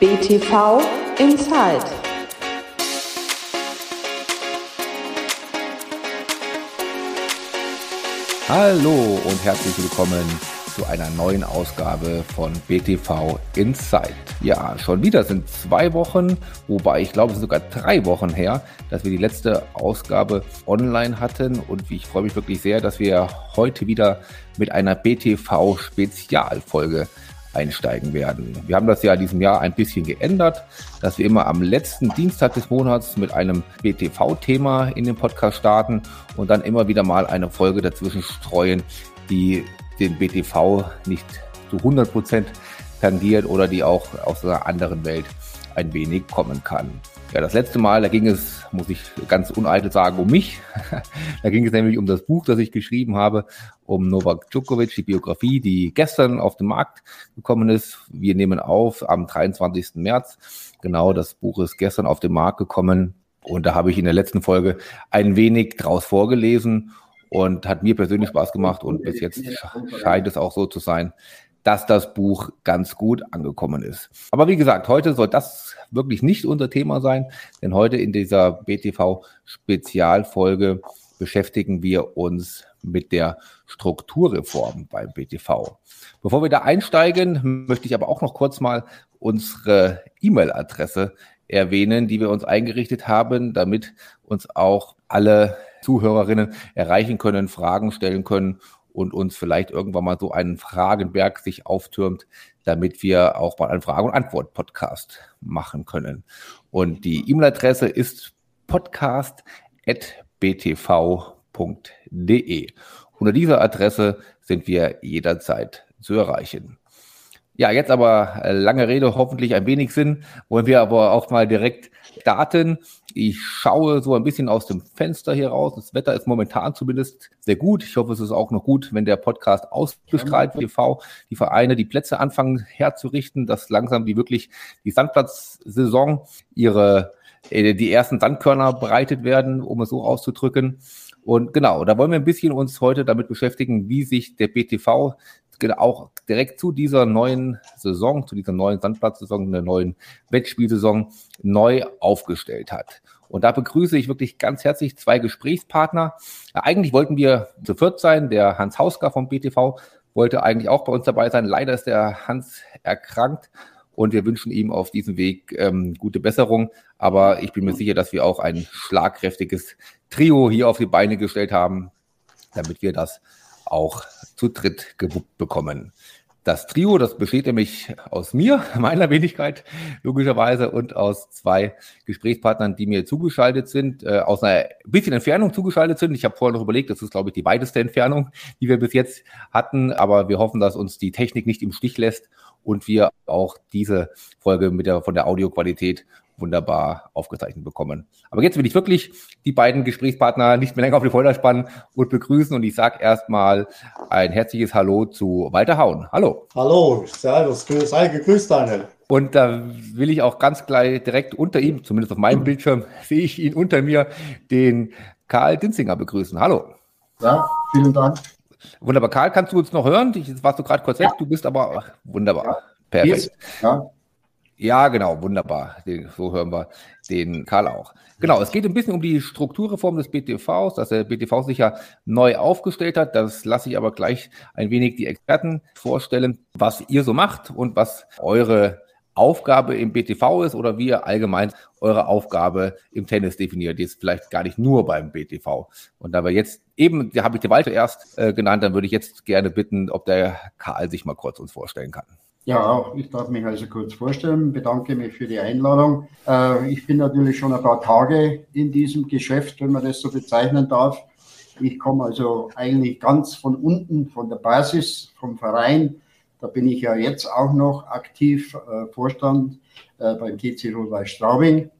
BTV Inside. Hallo und herzlich willkommen zu einer neuen Ausgabe von BTV Inside. Ja, schon wieder sind zwei Wochen, wobei ich glaube, es sind sogar drei Wochen her, dass wir die letzte Ausgabe online hatten und ich freue mich wirklich sehr, dass wir heute wieder mit einer BTV Spezialfolge einsteigen werden. Wir haben das ja in diesem Jahr ein bisschen geändert, dass wir immer am letzten Dienstag des Monats mit einem BTV-Thema in den Podcast starten und dann immer wieder mal eine Folge dazwischen streuen, die den BTV nicht zu 100 Prozent tangiert oder die auch aus einer anderen Welt ein wenig kommen kann. Ja, das letzte Mal, da ging es, muss ich ganz uneitel sagen, um mich. da ging es nämlich um das Buch, das ich geschrieben habe, um Novak Djokovic, die Biografie, die gestern auf den Markt gekommen ist. Wir nehmen auf am 23. März. Genau, das Buch ist gestern auf den Markt gekommen. Und da habe ich in der letzten Folge ein wenig draus vorgelesen und hat mir persönlich Spaß gemacht und bis jetzt scheint es auch so zu sein, dass das Buch ganz gut angekommen ist. Aber wie gesagt, heute soll das wirklich nicht unser Thema sein, denn heute in dieser BTV Spezialfolge beschäftigen wir uns mit der Strukturreform beim BTV. Bevor wir da einsteigen, möchte ich aber auch noch kurz mal unsere E-Mail-Adresse erwähnen, die wir uns eingerichtet haben, damit uns auch alle Zuhörerinnen erreichen können, Fragen stellen können und uns vielleicht irgendwann mal so einen Fragenberg sich auftürmt, damit wir auch mal einen Frage- und Antwort-Podcast machen können. Und die E-Mail-Adresse ist podcast.btv.de. Unter dieser Adresse sind wir jederzeit zu erreichen. Ja, jetzt aber äh, lange Rede, hoffentlich ein wenig Sinn, wollen wir aber auch mal direkt starten. Ich schaue so ein bisschen aus dem Fenster hier raus. Das Wetter ist momentan zumindest sehr gut. Ich hoffe, es ist auch noch gut, wenn der Podcast ausgestrahlt wird. TV, die Vereine die Plätze anfangen herzurichten, dass langsam die wirklich die Sandplatzsaison ihre die ersten Sandkörner bereitet werden, um es so auszudrücken. Und genau, da wollen wir ein bisschen uns heute damit beschäftigen, wie sich der BTV auch direkt zu dieser neuen Saison, zu dieser neuen Sandplatzsaison, der neuen Wettspielsaison neu aufgestellt hat. Und da begrüße ich wirklich ganz herzlich zwei Gesprächspartner. Eigentlich wollten wir zu viert sein. Der Hans Hausker vom BTV wollte eigentlich auch bei uns dabei sein. Leider ist der Hans erkrankt und wir wünschen ihm auf diesem Weg ähm, gute Besserung. Aber ich bin mir sicher, dass wir auch ein schlagkräftiges Trio hier auf die Beine gestellt haben, damit wir das auch zu dritt gewuppt bekommen. Das Trio, das besteht nämlich aus mir, meiner Wenigkeit, logischerweise, und aus zwei Gesprächspartnern, die mir zugeschaltet sind, äh, aus einer bisschen Entfernung zugeschaltet sind. Ich habe vorher noch überlegt, das ist, glaube ich, die weiteste Entfernung, die wir bis jetzt hatten, aber wir hoffen, dass uns die Technik nicht im Stich lässt und wir auch diese Folge mit der, von der Audioqualität wunderbar aufgezeichnet bekommen. Aber jetzt will ich wirklich die beiden Gesprächspartner nicht mehr länger auf die Folter spannen und begrüßen. Und ich sage erstmal ein herzliches Hallo zu Walter Hauen. Hallo. Hallo, servus, grüß, sei gegrüßt, Daniel. Und da will ich auch ganz gleich direkt unter ihm, zumindest auf meinem Bildschirm, sehe ich ihn unter mir, den Karl Dinzinger begrüßen. Hallo. Ja, vielen Dank. Wunderbar. Karl, kannst du uns noch hören? Jetzt warst du gerade kurz weg. Du bist aber wunderbar. Ja. Perfekt. Ja. Ja, genau, wunderbar. so hören wir den Karl auch. Genau, es geht ein bisschen um die Strukturreform des BTVs, dass der BTV sich ja neu aufgestellt hat. Das lasse ich aber gleich ein wenig die Experten vorstellen, was ihr so macht und was eure Aufgabe im BTV ist oder wie ihr allgemein eure Aufgabe im Tennis definiert. Jetzt vielleicht gar nicht nur beim BTV. Und da wir jetzt eben, da habe ich den Walter erst äh, genannt, dann würde ich jetzt gerne bitten, ob der Karl sich mal kurz uns vorstellen kann. Ja, auch ich darf mich also kurz vorstellen, bedanke mich für die Einladung. Äh, ich bin natürlich schon ein paar Tage in diesem Geschäft, wenn man das so bezeichnen darf. Ich komme also eigentlich ganz von unten, von der Basis, vom Verein. Da bin ich ja jetzt auch noch aktiv äh, Vorstand äh, beim TC Rot-Weiß Straubing.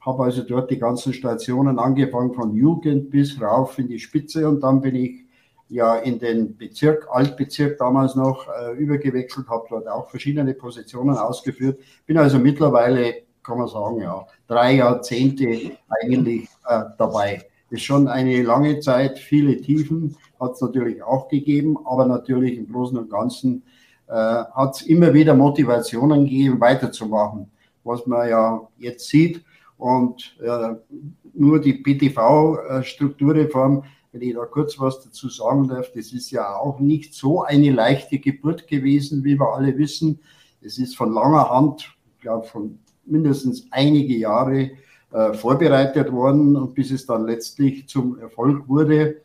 Habe also dort die ganzen Stationen angefangen von Jugend bis rauf in die Spitze und dann bin ich ja in den Bezirk, Altbezirk damals noch äh, übergewechselt, habe dort auch verschiedene Positionen ausgeführt. Bin also mittlerweile, kann man sagen, ja, drei Jahrzehnte eigentlich äh, dabei. Ist schon eine lange Zeit, viele Tiefen hat es natürlich auch gegeben, aber natürlich im Großen und Ganzen äh, hat es immer wieder Motivationen gegeben, weiterzumachen. was man ja jetzt sieht. Und äh, nur die PTV-Strukturreform, wenn ich da kurz was dazu sagen darf, das ist ja auch nicht so eine leichte Geburt gewesen, wie wir alle wissen. Es ist von langer Hand, ich glaube von mindestens einige Jahre äh, vorbereitet worden und bis es dann letztlich zum Erfolg wurde.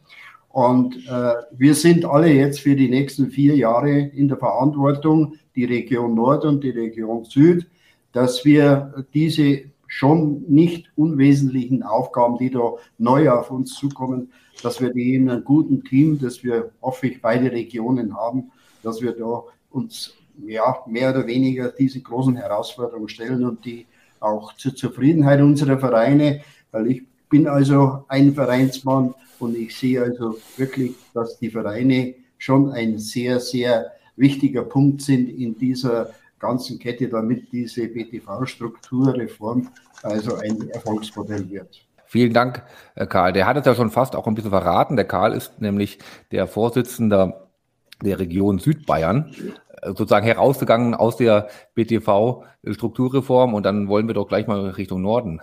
Und äh, wir sind alle jetzt für die nächsten vier Jahre in der Verantwortung, die Region Nord und die Region Süd, dass wir diese schon nicht unwesentlichen Aufgaben, die da neu auf uns zukommen, dass wir die in einem guten Team, dass wir hoffe ich beide Regionen haben, dass wir da uns ja mehr oder weniger diese großen Herausforderungen stellen und die auch zur Zufriedenheit unserer Vereine, weil ich bin also ein Vereinsmann und ich sehe also wirklich, dass die Vereine schon ein sehr, sehr wichtiger Punkt sind in dieser ganzen Kette, damit diese BTV-Strukturreform also ein Erfolgsmodell wird. Vielen Dank, Karl. Der hat es ja schon fast auch ein bisschen verraten. Der Karl ist nämlich der Vorsitzende der Region Südbayern, äh, sozusagen herausgegangen aus der BTV-Strukturreform und dann wollen wir doch gleich mal Richtung Norden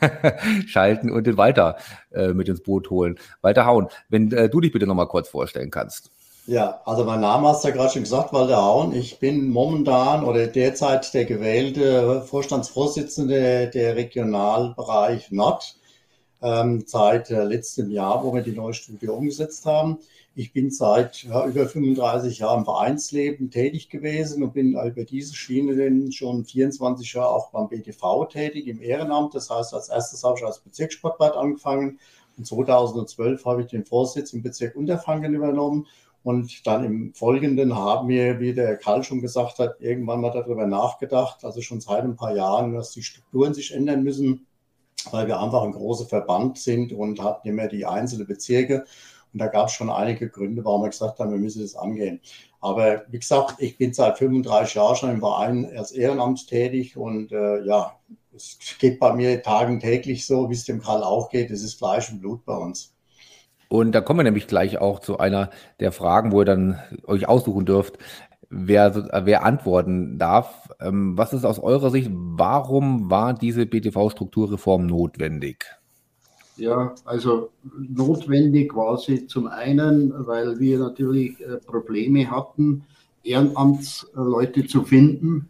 schalten und den Walter äh, mit ins Boot holen. Walter Hauen, wenn äh, du dich bitte nochmal kurz vorstellen kannst. Ja, also mein Name hast du ja gerade schon gesagt, Walter Hauen. Ich bin momentan oder derzeit der gewählte Vorstandsvorsitzende der Regionalbereich Nord ähm, seit äh, letztem Jahr, wo wir die neue Studie umgesetzt haben. Ich bin seit über 35 Jahren im Vereinsleben tätig gewesen und bin über diese Schiene denn schon 24 Jahre auch beim BTV tätig im Ehrenamt. Das heißt, als erstes habe ich als Bezirkssportwart angefangen und 2012 habe ich den Vorsitz im Bezirk Unterfranken übernommen und dann im Folgenden haben wir, wie der Karl schon gesagt hat, irgendwann mal darüber nachgedacht, also schon seit ein paar Jahren, dass die Strukturen sich ändern müssen, weil wir einfach ein großer Verband sind und hatten immer die einzelnen Bezirke. Und da gab es schon einige Gründe, warum wir gesagt haben, wir müssen das angehen. Aber wie gesagt, ich bin seit 35 Jahren schon im Verein als Ehrenamt tätig und äh, ja, es geht bei mir tagentäglich so, wie es dem Karl auch geht. Es ist Fleisch und Blut bei uns. Und da kommen wir nämlich gleich auch zu einer der Fragen, wo ihr dann euch aussuchen dürft, wer, wer antworten darf. Ähm, was ist aus eurer Sicht, warum war diese BTV-Strukturreform notwendig? Ja, also notwendig sie zum einen, weil wir natürlich äh, Probleme hatten, Ehrenamtsleute zu finden.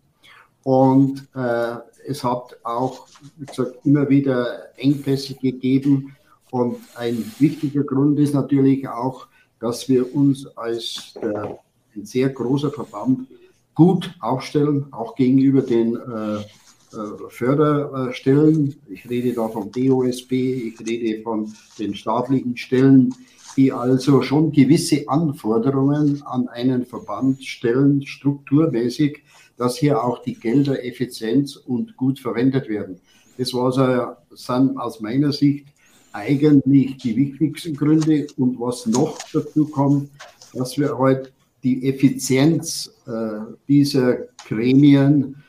Und äh, es hat auch, wie gesagt, immer wieder Engpässe gegeben, und ein wichtiger Grund ist natürlich auch, dass wir uns als der, ein sehr großer Verband gut aufstellen, auch gegenüber den äh, äh Förderstellen. Ich rede da vom DOSB, ich rede von den staatlichen Stellen, die also schon gewisse Anforderungen an einen Verband stellen, strukturmäßig, dass hier auch die Gelder effizient und gut verwendet werden. Das war so, sind aus meiner Sicht eigentlich die wichtigsten Gründe. Und was noch dazu kommt, dass wir halt die Effizienz äh, dieser Gremien, äh,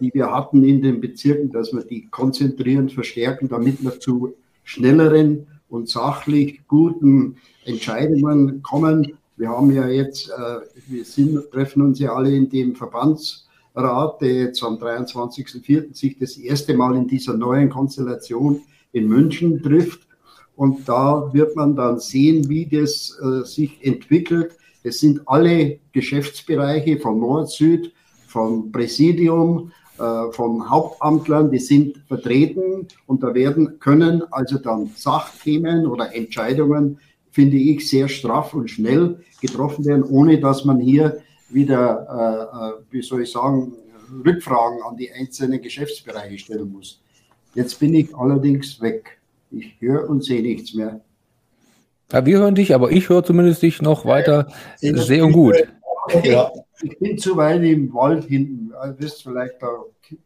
die wir hatten in den Bezirken, dass wir die konzentrieren, verstärken, damit wir zu schnelleren und sachlich guten Entscheidungen kommen. Wir haben ja jetzt, äh, wir sind, treffen uns ja alle in dem Verbandsrat, der jetzt am 23.04. sich das erste Mal in dieser neuen Konstellation in München trifft. Und da wird man dann sehen, wie das äh, sich entwickelt. Es sind alle Geschäftsbereiche von Nord, Süd, vom Präsidium, äh, von Hauptamtlern, die sind vertreten und da werden können also dann Sachthemen oder Entscheidungen, finde ich, sehr straff und schnell getroffen werden, ohne dass man hier wieder, äh, äh wie soll ich sagen, Rückfragen an die einzelnen Geschäftsbereiche stellen muss. Jetzt bin ich allerdings weg. Ich höre und sehe nichts mehr. Ja, wir hören dich, aber ich höre zumindest dich noch weiter ich sehr und gut. Ja. Ich bin zu weit im Wald hinten. Ihr wisst vielleicht, da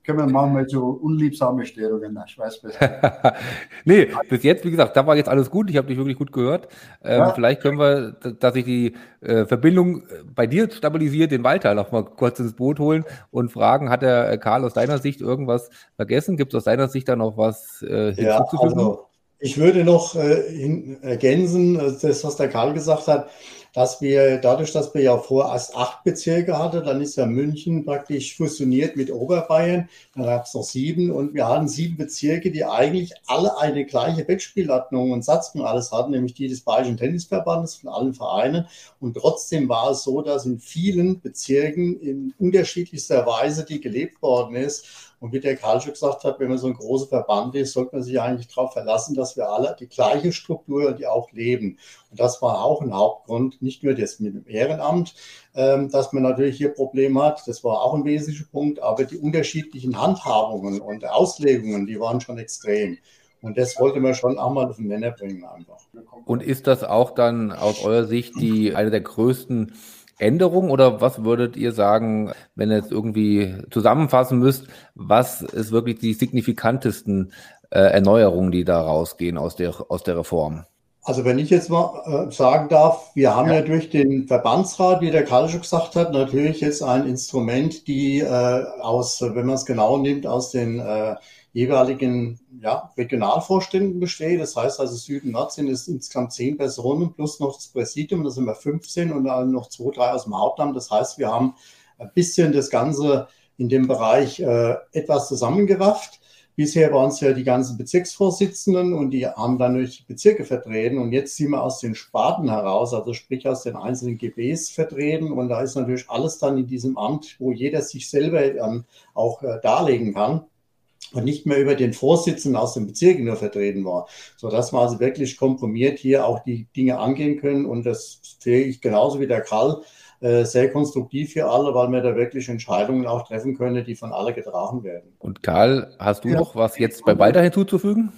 können wir manchmal so unliebsame Störungen. Ich weiß besser. nee, bis jetzt, wie gesagt, da war jetzt alles gut. Ich habe dich wirklich gut gehört. Ähm, ja. Vielleicht können wir, dass sich die äh, Verbindung bei dir stabilisiert, den Walter noch mal kurz ins Boot holen und fragen, hat der äh, Karl aus deiner Sicht irgendwas vergessen? Gibt es aus deiner Sicht da noch was äh, hinzuzufügen? Ja, also Ich würde noch äh, ergänzen, äh, das, was der Karl gesagt hat dass wir dadurch, dass wir ja vorher erst acht Bezirke hatten, dann ist ja München praktisch fusioniert mit Oberbayern, dann gab es noch sieben und wir hatten sieben Bezirke, die eigentlich alle eine gleiche Wettspielordnung und Satzung alles hatten, nämlich die des Bayerischen Tennisverbandes von allen Vereinen. Und trotzdem war es so, dass in vielen Bezirken in unterschiedlichster Weise die gelebt worden ist. Und wie der Karl schon gesagt hat, wenn man so ein großer Verband ist, sollte man sich eigentlich darauf verlassen, dass wir alle die gleiche Struktur und die auch leben. Und das war auch ein Hauptgrund, nicht nur das mit dem Ehrenamt, ähm, dass man natürlich hier Probleme hat. Das war auch ein wesentlicher Punkt, aber die unterschiedlichen Handhabungen und Auslegungen, die waren schon extrem. Und das wollte man schon auch mal auf den Nenner bringen einfach. Und ist das auch dann aus eurer Sicht die eine der größten Änderung oder was würdet ihr sagen, wenn ihr jetzt irgendwie zusammenfassen müsst, was ist wirklich die signifikantesten äh, Erneuerungen, die da rausgehen aus der, aus der Reform? Also wenn ich jetzt mal äh, sagen darf, wir haben ja. ja. durch den Verbandsrat, wie der Karl schon gesagt hat, natürlich jetzt ein Instrument, die äh, aus, wenn man es genau nimmt, aus den äh, jeweiligen ja, Regionalvorständen besteht. Das heißt also Süden Nord sind es insgesamt zehn Personen plus noch das Präsidium, da sind wir 15 und dann noch zwei, drei aus dem Hauptamt. Das heißt, wir haben ein bisschen das Ganze in dem Bereich äh, etwas zusammengerafft. Bisher waren es ja die ganzen Bezirksvorsitzenden und die haben dann durch die Bezirke vertreten und jetzt sind wir aus den Sparten heraus, also sprich aus den einzelnen GBs vertreten und da ist natürlich alles dann in diesem Amt, wo jeder sich selber ähm, auch äh, darlegen kann und nicht mehr über den Vorsitzenden aus den Bezirken nur vertreten war, sodass wir also wirklich komprimiert hier auch die Dinge angehen können. Und das sehe ich genauso wie der Karl äh, sehr konstruktiv für alle, weil wir da wirklich Entscheidungen auch treffen können, die von alle getragen werden. Und Karl, hast du ja. noch was jetzt bei Walter hinzuzufügen?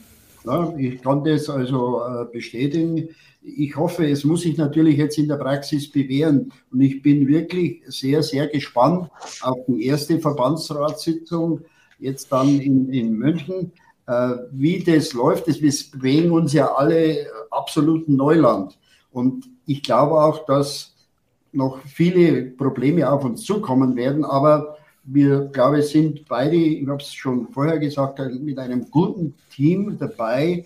Ja, ich kann das also äh, bestätigen. Ich hoffe, es muss sich natürlich jetzt in der Praxis bewähren. Und ich bin wirklich sehr, sehr gespannt auf die erste Verbandsratssitzung jetzt dann in, in München. Äh, wie das läuft, das, wir bewegen uns ja alle absoluten Neuland. Und ich glaube auch, dass noch viele Probleme auf uns zukommen werden, aber wir, glaube ich, sind beide, ich habe es schon vorher gesagt, mit einem guten Team dabei,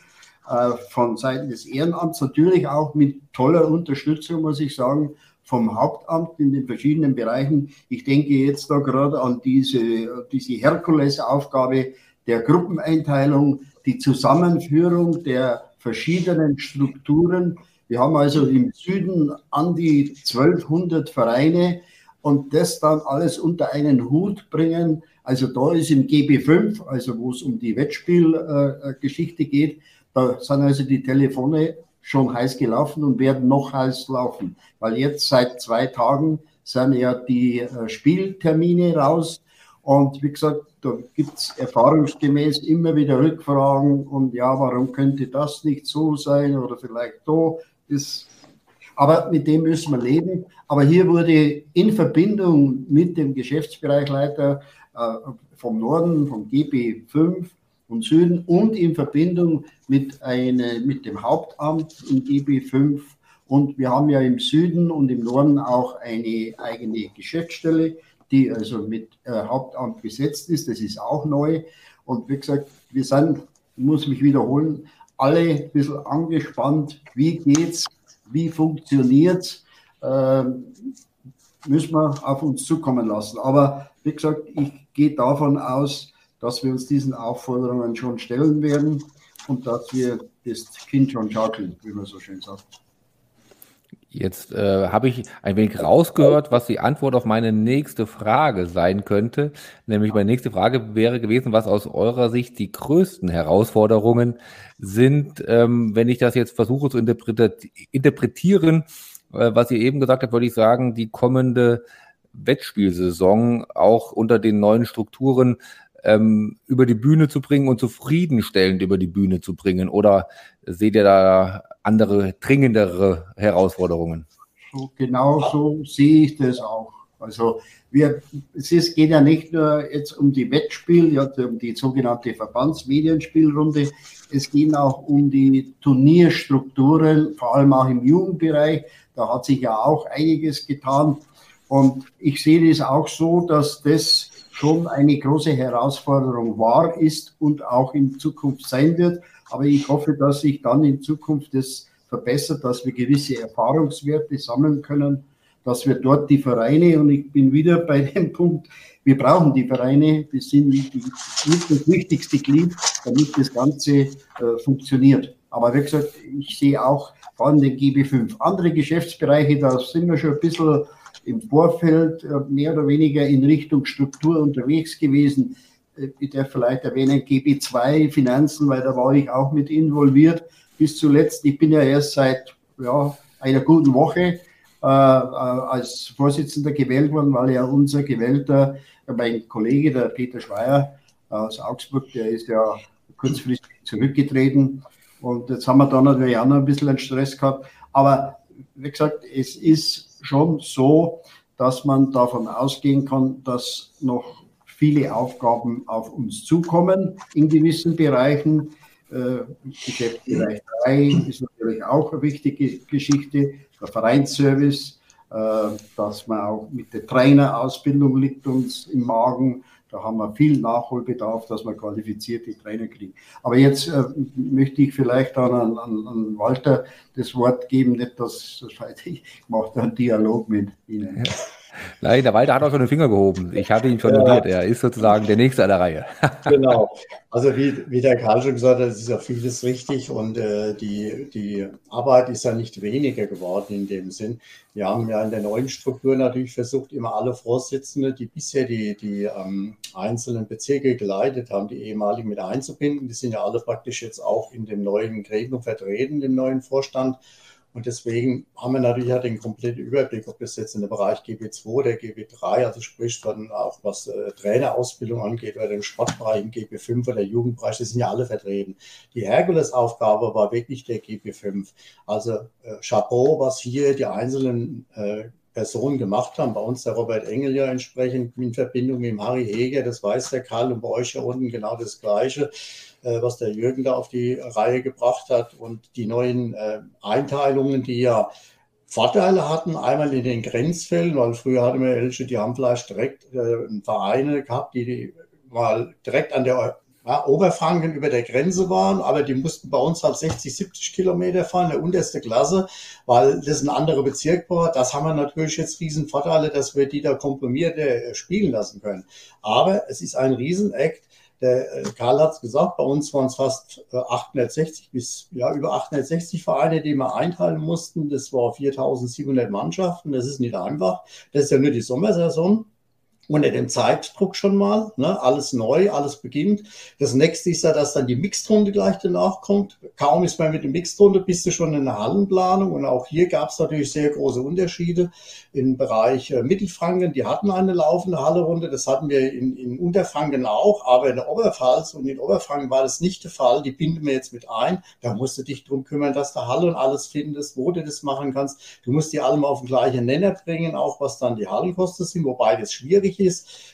äh, von Seiten des Ehrenamts, natürlich auch mit toller Unterstützung, muss ich sagen, vom Hauptamt in den verschiedenen Bereichen. Ich denke jetzt da gerade an diese, diese Herkulesaufgabe der Gruppeneinteilung, die Zusammenführung der verschiedenen Strukturen. Wir haben also im Süden an die 1200 Vereine und das dann alles unter einen Hut bringen. Also da ist im GB5, also wo es um die Wettspielgeschichte äh, geht, da sind also die Telefone schon heiß gelaufen und werden noch heiß laufen, weil jetzt seit zwei Tagen sind ja die äh, Spieltermine raus und wie gesagt, da gibt es erfahrungsgemäß immer wieder Rückfragen und ja, warum könnte das nicht so sein oder vielleicht so. Das, aber mit dem müssen wir leben. Aber hier wurde in Verbindung mit dem Geschäftsbereichleiter äh, vom Norden, vom GB5, und Süden und in Verbindung mit, eine, mit dem Hauptamt in GB5. Und wir haben ja im Süden und im Norden auch eine eigene Geschäftsstelle, die also mit äh, Hauptamt besetzt ist. Das ist auch neu. Und wie gesagt, wir sind, muss mich wiederholen, alle ein bisschen angespannt. Wie geht's? Wie funktioniert's? Äh, müssen wir auf uns zukommen lassen. Aber wie gesagt, ich gehe davon aus, dass wir uns diesen Aufforderungen schon stellen werden und dass wir das Kind schon schaukeln, wie man so schön sagt. Jetzt äh, habe ich ein wenig rausgehört, was die Antwort auf meine nächste Frage sein könnte. Nämlich meine nächste Frage wäre gewesen, was aus eurer Sicht die größten Herausforderungen sind. Ähm, wenn ich das jetzt versuche zu interpretieren, äh, was ihr eben gesagt habt, würde ich sagen, die kommende Wettspielsaison auch unter den neuen Strukturen ähm, über die Bühne zu bringen und zufriedenstellend über die Bühne zu bringen? Oder seht ihr da andere, dringendere Herausforderungen? So, genau so sehe ich das auch. Also wir, es geht ja nicht nur jetzt um die Wettspiel, ja, um die sogenannte Verbandsmedienspielrunde, es geht auch um die Turnierstrukturen, vor allem auch im Jugendbereich. Da hat sich ja auch einiges getan. Und ich sehe das auch so, dass das schon eine große Herausforderung war, ist und auch in Zukunft sein wird. Aber ich hoffe, dass sich dann in Zukunft das verbessert, dass wir gewisse Erfahrungswerte sammeln können, dass wir dort die Vereine, und ich bin wieder bei dem Punkt, wir brauchen die Vereine, die sind das wichtigste Glied, damit das Ganze äh, funktioniert. Aber wie gesagt, ich sehe auch vor allem den GB5. Andere Geschäftsbereiche, da sind wir schon ein bisschen im Vorfeld äh, mehr oder weniger in Richtung Struktur unterwegs gewesen. Äh, ich darf vielleicht erwähnen, GB2 Finanzen, weil da war ich auch mit involviert bis zuletzt. Ich bin ja erst seit ja, einer guten Woche äh, äh, als Vorsitzender gewählt worden, weil ja unser gewählter, mein Kollege, der Peter Schweier aus Augsburg, der ist ja kurzfristig zurückgetreten. Und jetzt haben wir da natürlich auch noch ein bisschen einen Stress gehabt. Aber wie gesagt, es ist schon so, dass man davon ausgehen kann, dass noch viele Aufgaben auf uns zukommen in gewissen Bereichen. Äh, Geschäftsbereich 3 ist natürlich auch eine wichtige Geschichte, der Vereinsservice, äh, dass man auch mit der Trainerausbildung liegt uns im Magen. Da haben wir viel Nachholbedarf, dass wir qualifizierte Trainer kriegen. Aber jetzt äh, möchte ich vielleicht an, an, an, Walter das Wort geben, nicht dass, das ich mache da einen Dialog mit Ihnen. Ja. Nein, der Walter hat auch schon den Finger gehoben. Ich hatte ihn schon notiert. Er ist sozusagen der Nächste an der Reihe. genau. Also wie, wie der Karl schon gesagt hat, es ist ja vieles richtig und äh, die, die Arbeit ist ja nicht weniger geworden in dem Sinn. Wir haben ja in der neuen Struktur natürlich versucht, immer alle Vorsitzende, die bisher die, die ähm, einzelnen Bezirke geleitet haben, die ehemaligen mit einzubinden. Die sind ja alle praktisch jetzt auch in dem neuen Gremium vertreten, dem neuen Vorstand. Und deswegen haben wir natürlich ja den kompletten Überblick, ob das jetzt in der Bereich GB2 oder GB3, also sprich dann auch was äh, Trainerausbildung angeht oder im Sportbereich, im GB5 oder Jugendbereich, die sind ja alle vertreten. Die Herkulesaufgabe war wirklich der GB5. Also äh, Chapeau, was hier die einzelnen äh, Personen gemacht haben. Bei uns der Robert Engel ja entsprechend in Verbindung mit dem Harry Heger, das weiß der Karl und bei euch ja unten genau das Gleiche, was der Jürgen da auf die Reihe gebracht hat und die neuen äh, Einteilungen, die ja Vorteile hatten, einmal in den Grenzfällen, weil früher hatten wir Elche, die haben vielleicht direkt äh, Vereine gehabt, die, die mal direkt an der ja, Oberfranken über der Grenze waren, aber die mussten bei uns halt 60, 70 Kilometer fahren, der unterste Klasse, weil das ein anderer Bezirk war. Das haben wir natürlich jetzt riesen Vorteile, dass wir die da komprimiert äh, spielen lassen können. Aber es ist ein Riesenakt. Der äh, Karl hat es gesagt, bei uns waren es fast 860 äh, bis ja, über 860 Vereine, die wir einteilen mussten. Das war 4700 Mannschaften. Das ist nicht einfach. Das ist ja nur die Sommersaison unter dem Zeitdruck schon mal. Ne? Alles neu, alles beginnt. Das nächste ist ja, dass dann die Mixed-Runde gleich danach kommt. Kaum ist man mit der Mixed-Runde, bist du schon in der Hallenplanung. Und auch hier gab es natürlich sehr große Unterschiede im Bereich äh, Mittelfranken. Die hatten eine laufende Hallerunde. Das hatten wir in, in Unterfranken auch. Aber in der Oberpfalz und in Oberfranken war das nicht der Fall. Die binden wir jetzt mit ein. Da musst du dich drum kümmern, dass du Halle und alles findest, wo du das machen kannst. Du musst die alle mal auf den gleichen Nenner bringen, auch was dann die Hallenkosten sind, wobei das schwierig ist.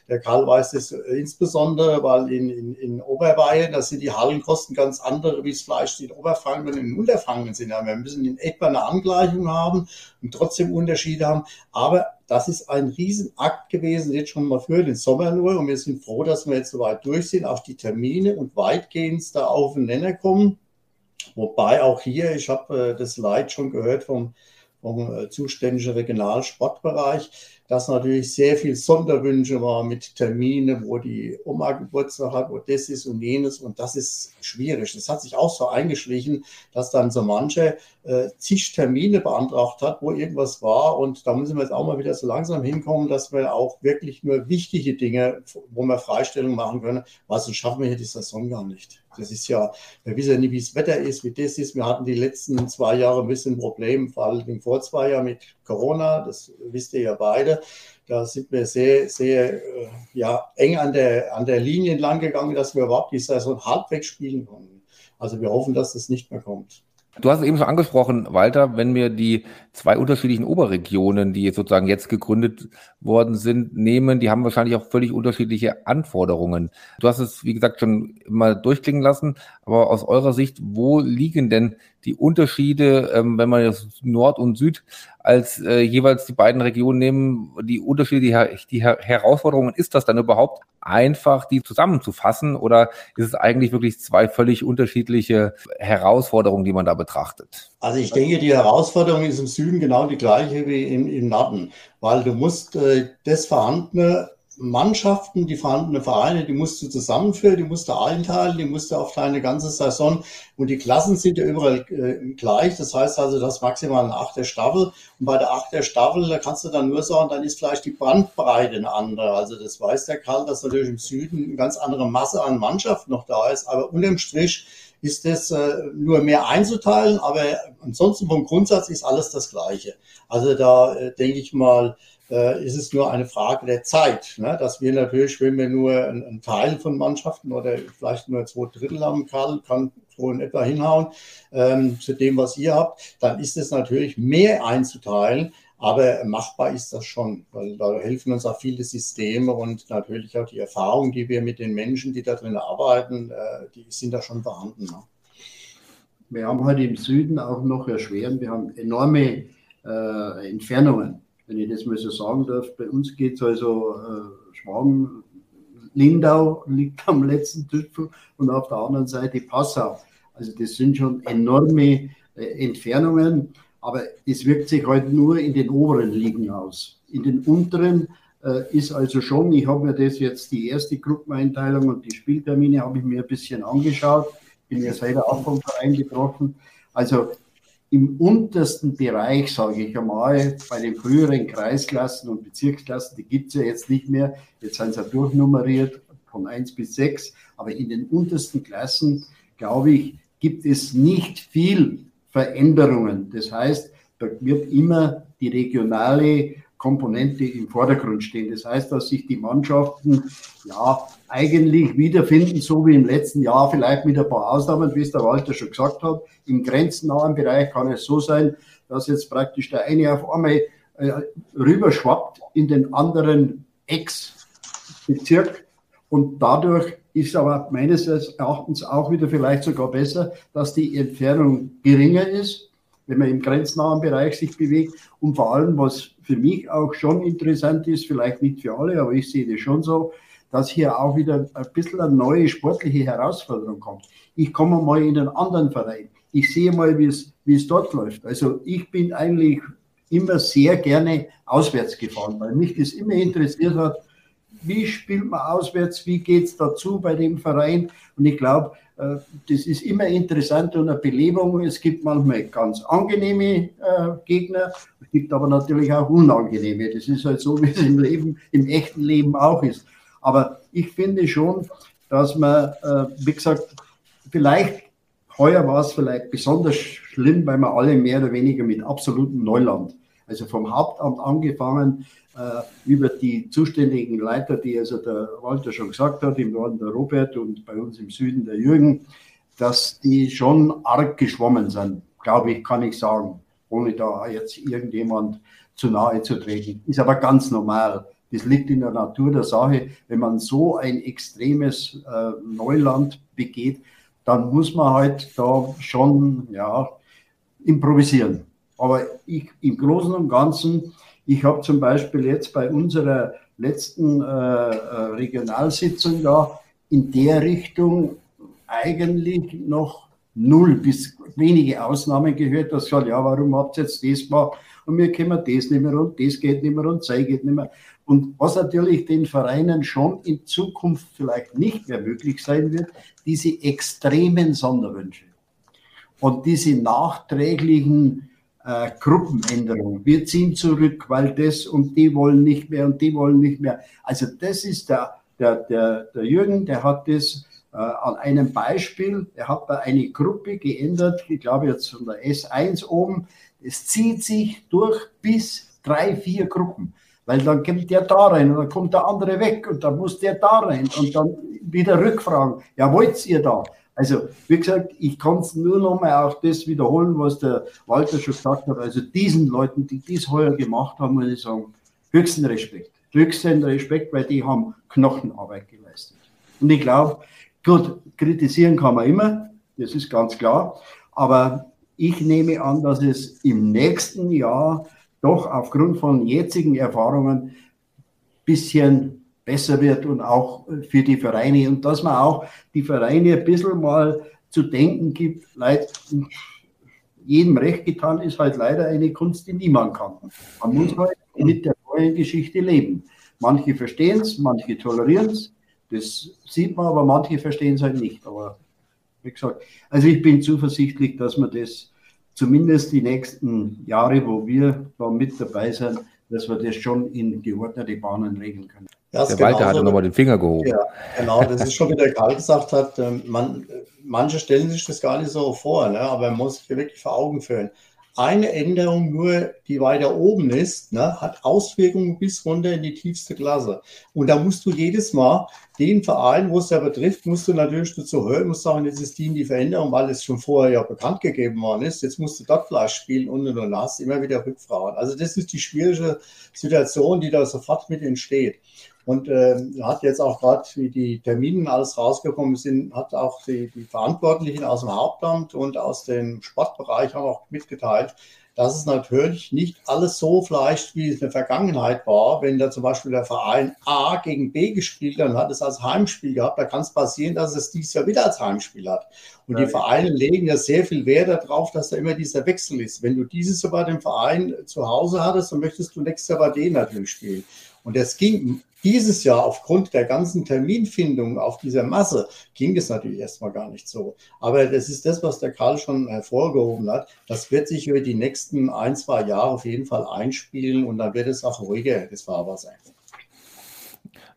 Der Karl weiß das insbesondere, weil in, in, in Oberbayern, da sind die Hallenkosten ganz andere, wie es vielleicht in Oberfranken und in Unterfranken sind. Wir müssen in etwa eine Angleichung haben und trotzdem Unterschiede haben. Aber das ist ein Riesenakt gewesen, jetzt schon mal für den Sommer nur. Und wir sind froh, dass wir jetzt soweit durch sind, auf die Termine und weitgehend da auf den Nenner kommen. Wobei auch hier, ich habe äh, das Leid schon gehört vom, vom äh, zuständigen Regionalsportbereich, dass natürlich sehr viel Sonderwünsche war mit Termine, wo die Oma Geburtstag hat, wo das ist und jenes. Und das ist schwierig. Das hat sich auch so eingeschlichen, dass dann so manche äh, zig Termine beantragt hat, wo irgendwas war. Und da müssen wir jetzt auch mal wieder so langsam hinkommen, dass wir auch wirklich nur wichtige Dinge, wo wir Freistellung machen können, was sonst schaffen wir hier die Saison gar nicht. Das ist ja, wir wissen ja nicht, wie das Wetter ist, wie das ist. Wir hatten die letzten zwei Jahre ein bisschen ein Problem, vor allem vor zwei Jahren mit Corona, das wisst ihr ja beide. Da sind wir sehr, sehr äh, ja, eng an der, an der Linie entlang gegangen, dass wir überhaupt die Saison halbwegs spielen konnten. Also wir hoffen, dass das nicht mehr kommt. Du hast es eben schon angesprochen, Walter, wenn wir die zwei unterschiedlichen Oberregionen, die sozusagen jetzt gegründet worden sind, nehmen, die haben wahrscheinlich auch völlig unterschiedliche Anforderungen. Du hast es, wie gesagt, schon mal durchklingen lassen, aber aus eurer Sicht, wo liegen denn die Unterschiede, ähm, wenn man jetzt Nord und Süd als äh, jeweils die beiden Regionen nehmen, die Unterschiede, die, die Herausforderungen, ist das dann überhaupt einfach, die zusammenzufassen oder ist es eigentlich wirklich zwei völlig unterschiedliche Herausforderungen, die man da betrachtet? Also ich denke, die Herausforderung ist im Süden genau die gleiche wie im, im Norden, weil du musst äh, das vorhandene Mannschaften, die vorhandenen Vereine, die musst du zusammenführen, die musst du einteilen, die musst du auf deine ganze Saison und die Klassen sind ja überall äh, gleich. Das heißt also, das maximal eine achte Staffel und bei der achte Staffel, da kannst du dann nur sagen, dann ist vielleicht die Bandbreite eine andere. Also das weiß der Karl, dass natürlich im Süden eine ganz andere Masse an Mannschaft noch da ist, aber unterm Strich ist es äh, nur mehr einzuteilen, aber ansonsten vom Grundsatz ist alles das Gleiche. Also da äh, denke ich mal, äh, ist es nur eine Frage der Zeit, ne? dass wir natürlich, wenn wir nur einen, Teil von Mannschaften oder vielleicht nur zwei Drittel haben, Karl kann so in etwa hinhauen, ähm, zu dem, was ihr habt, dann ist es natürlich mehr einzuteilen, aber machbar ist das schon, weil da helfen uns auch viele Systeme und natürlich auch die Erfahrungen, die wir mit den Menschen, die da drin arbeiten, äh, die sind da schon vorhanden. Ne? Wir haben halt im Süden auch noch erschweren, wir haben enorme äh, Entfernungen wenn ich das mal so sagen darf. Bei uns geht es also äh, Schwaben, Lindau liegt am letzten Tüpfel und auf der anderen Seite Passau. Also das sind schon enorme äh, Entfernungen, aber es wirkt sich halt nur in den oberen Ligen aus. In den unteren äh, ist also schon, ich habe mir das jetzt die erste Gruppeneinteilung und die Spieltermine habe ich mir ein bisschen angeschaut, bin ja selber auch vom Verein getroffen. Also im untersten Bereich, sage ich einmal, bei den früheren Kreisklassen und Bezirksklassen, die gibt es ja jetzt nicht mehr, jetzt sind sie ja durchnummeriert von 1 bis 6, aber in den untersten Klassen, glaube ich, gibt es nicht viel Veränderungen. Das heißt, da wird immer die regionale Komponente im Vordergrund stehen. Das heißt, dass sich die Mannschaften ja eigentlich wiederfinden, so wie im letzten Jahr, vielleicht mit ein paar Ausnahmen, wie es der Walter schon gesagt hat. Im grenznahen Bereich kann es so sein, dass jetzt praktisch der eine auf einmal äh, rüberschwappt in den anderen Ex-Bezirk und dadurch ist aber meines Erachtens auch wieder vielleicht sogar besser, dass die Entfernung geringer ist, wenn man im grenznahen Bereich sich bewegt und vor allem, was für mich auch schon interessant ist, vielleicht nicht für alle, aber ich sehe das schon so, dass hier auch wieder ein bisschen eine neue sportliche Herausforderung kommt. Ich komme mal in einen anderen Verein. Ich sehe mal, wie es, dort läuft. Also ich bin eigentlich immer sehr gerne auswärts gefahren, weil mich das immer interessiert hat, wie spielt man auswärts, wie geht es dazu bei dem Verein. Und ich glaube, das ist immer interessant und eine Belebung. Es gibt manchmal ganz angenehme äh, Gegner, es gibt aber natürlich auch unangenehme. Das ist halt so, wie es im Leben, im echten Leben auch ist. Aber ich finde schon, dass man, äh, wie gesagt, vielleicht, heuer war es vielleicht besonders schlimm, weil wir alle mehr oder weniger mit absolutem Neuland, also vom Hauptamt angefangen, äh, über die zuständigen Leiter, die also der Walter schon gesagt hat, im Norden der Robert und bei uns im Süden der Jürgen, dass die schon arg geschwommen sind, glaube ich, kann ich sagen, ohne da jetzt irgendjemand zu nahe zu treten. Ist aber ganz normal. Das liegt in der Natur der Sache. Wenn man so ein extremes äh, Neuland begeht, dann muss man halt da schon ja, improvisieren. Aber ich, im Großen und Ganzen ich habe zum Beispiel jetzt bei unserer letzten äh, äh, Regionalsitzung da in der Richtung eigentlich noch null bis wenige Ausnahmen gehört, dass gesagt, ja, warum habt ihr jetzt das gemacht und wir können das nicht mehr und das geht nicht mehr und das geht nicht mehr. Und was natürlich den Vereinen schon in Zukunft vielleicht nicht mehr möglich sein wird, diese extremen Sonderwünsche und diese nachträglichen äh, Gruppenänderung. Wir ziehen zurück, weil das und die wollen nicht mehr und die wollen nicht mehr. Also das ist der, der, der, der Jürgen, der hat das äh, an einem Beispiel, er hat da eine Gruppe geändert, ich glaube jetzt von der S1 oben, es zieht sich durch bis drei, vier Gruppen. Weil dann kommt der da rein und dann kommt der andere weg und dann muss der da rein und dann wieder rückfragen, ja, wollt ihr da? Also, wie gesagt, ich kann es nur noch mal auch das wiederholen, was der Walter schon gesagt hat. Also, diesen Leuten, die dies heuer gemacht haben, muss ich sagen, höchsten Respekt. Höchsten Respekt, weil die haben Knochenarbeit geleistet. Und ich glaube, gut, kritisieren kann man immer, das ist ganz klar. Aber Ich nehme an, dass es im nächsten Jahr doch aufgrund von jetzigen Erfahrungen ein bisschen besser wird und auch für die Vereine und dass man auch die Vereine ein bisschen mal zu denken gibt, Leute, jedem recht getan ist halt leider eine Kunst, die niemand kann. Man muss halt mit der neuen Geschichte leben. Manche verstehen es, manche tolerieren es, das sieht man, aber manche verstehen es halt nicht. Aber wie gesagt, also ich bin zuversichtlich, dass wir das zumindest die nächsten Jahre, wo wir da mit dabei sind, dass wir das schon in geordnete Bahnen regeln können. Ja, der Walter hat nochmal den Finger gehoben. Ja, genau, das ist schon, wie der Karl gesagt hat, ähm, man, manche stellen sich das gar nicht so vor, ne, aber man muss sich wirklich vor Augen führen eine Änderung nur, die weiter oben ist, ne, hat Auswirkungen bis runter in die tiefste Klasse. Und da musst du jedes Mal den Verein, wo es ja betrifft, musst du natürlich dazu hören, musst sagen, jetzt ist die in die Veränderung, weil es schon vorher ja bekannt gegeben worden ist. Jetzt musst du dort vielleicht spielen und und und hast immer wieder Rückfragen. Also das ist die schwierige Situation, die da sofort mit entsteht. Und äh, hat jetzt auch gerade, wie die Termine alles rausgekommen sind, hat auch die, die Verantwortlichen aus dem Hauptamt und aus dem Sportbereich haben auch mitgeteilt, dass es natürlich nicht alles so vielleicht wie es in der Vergangenheit war, wenn da zum Beispiel der Verein A gegen B gespielt hat und hat es als Heimspiel gehabt, da kann es passieren, dass es dieses Jahr wieder als Heimspiel hat. Und die Vereine legen ja sehr viel Wert darauf, dass da immer dieser Wechsel ist. Wenn du dieses Jahr bei dem Verein zu Hause hattest, dann möchtest du nächstes Jahr bei denen natürlich spielen. Und das ging dieses Jahr aufgrund der ganzen Terminfindung auf dieser Masse ging es natürlich erstmal gar nicht so. Aber das ist das, was der Karl schon hervorgehoben hat. Das wird sich über die nächsten ein, zwei Jahre auf jeden Fall einspielen und dann wird es auch ruhiger, das Fahrwasser.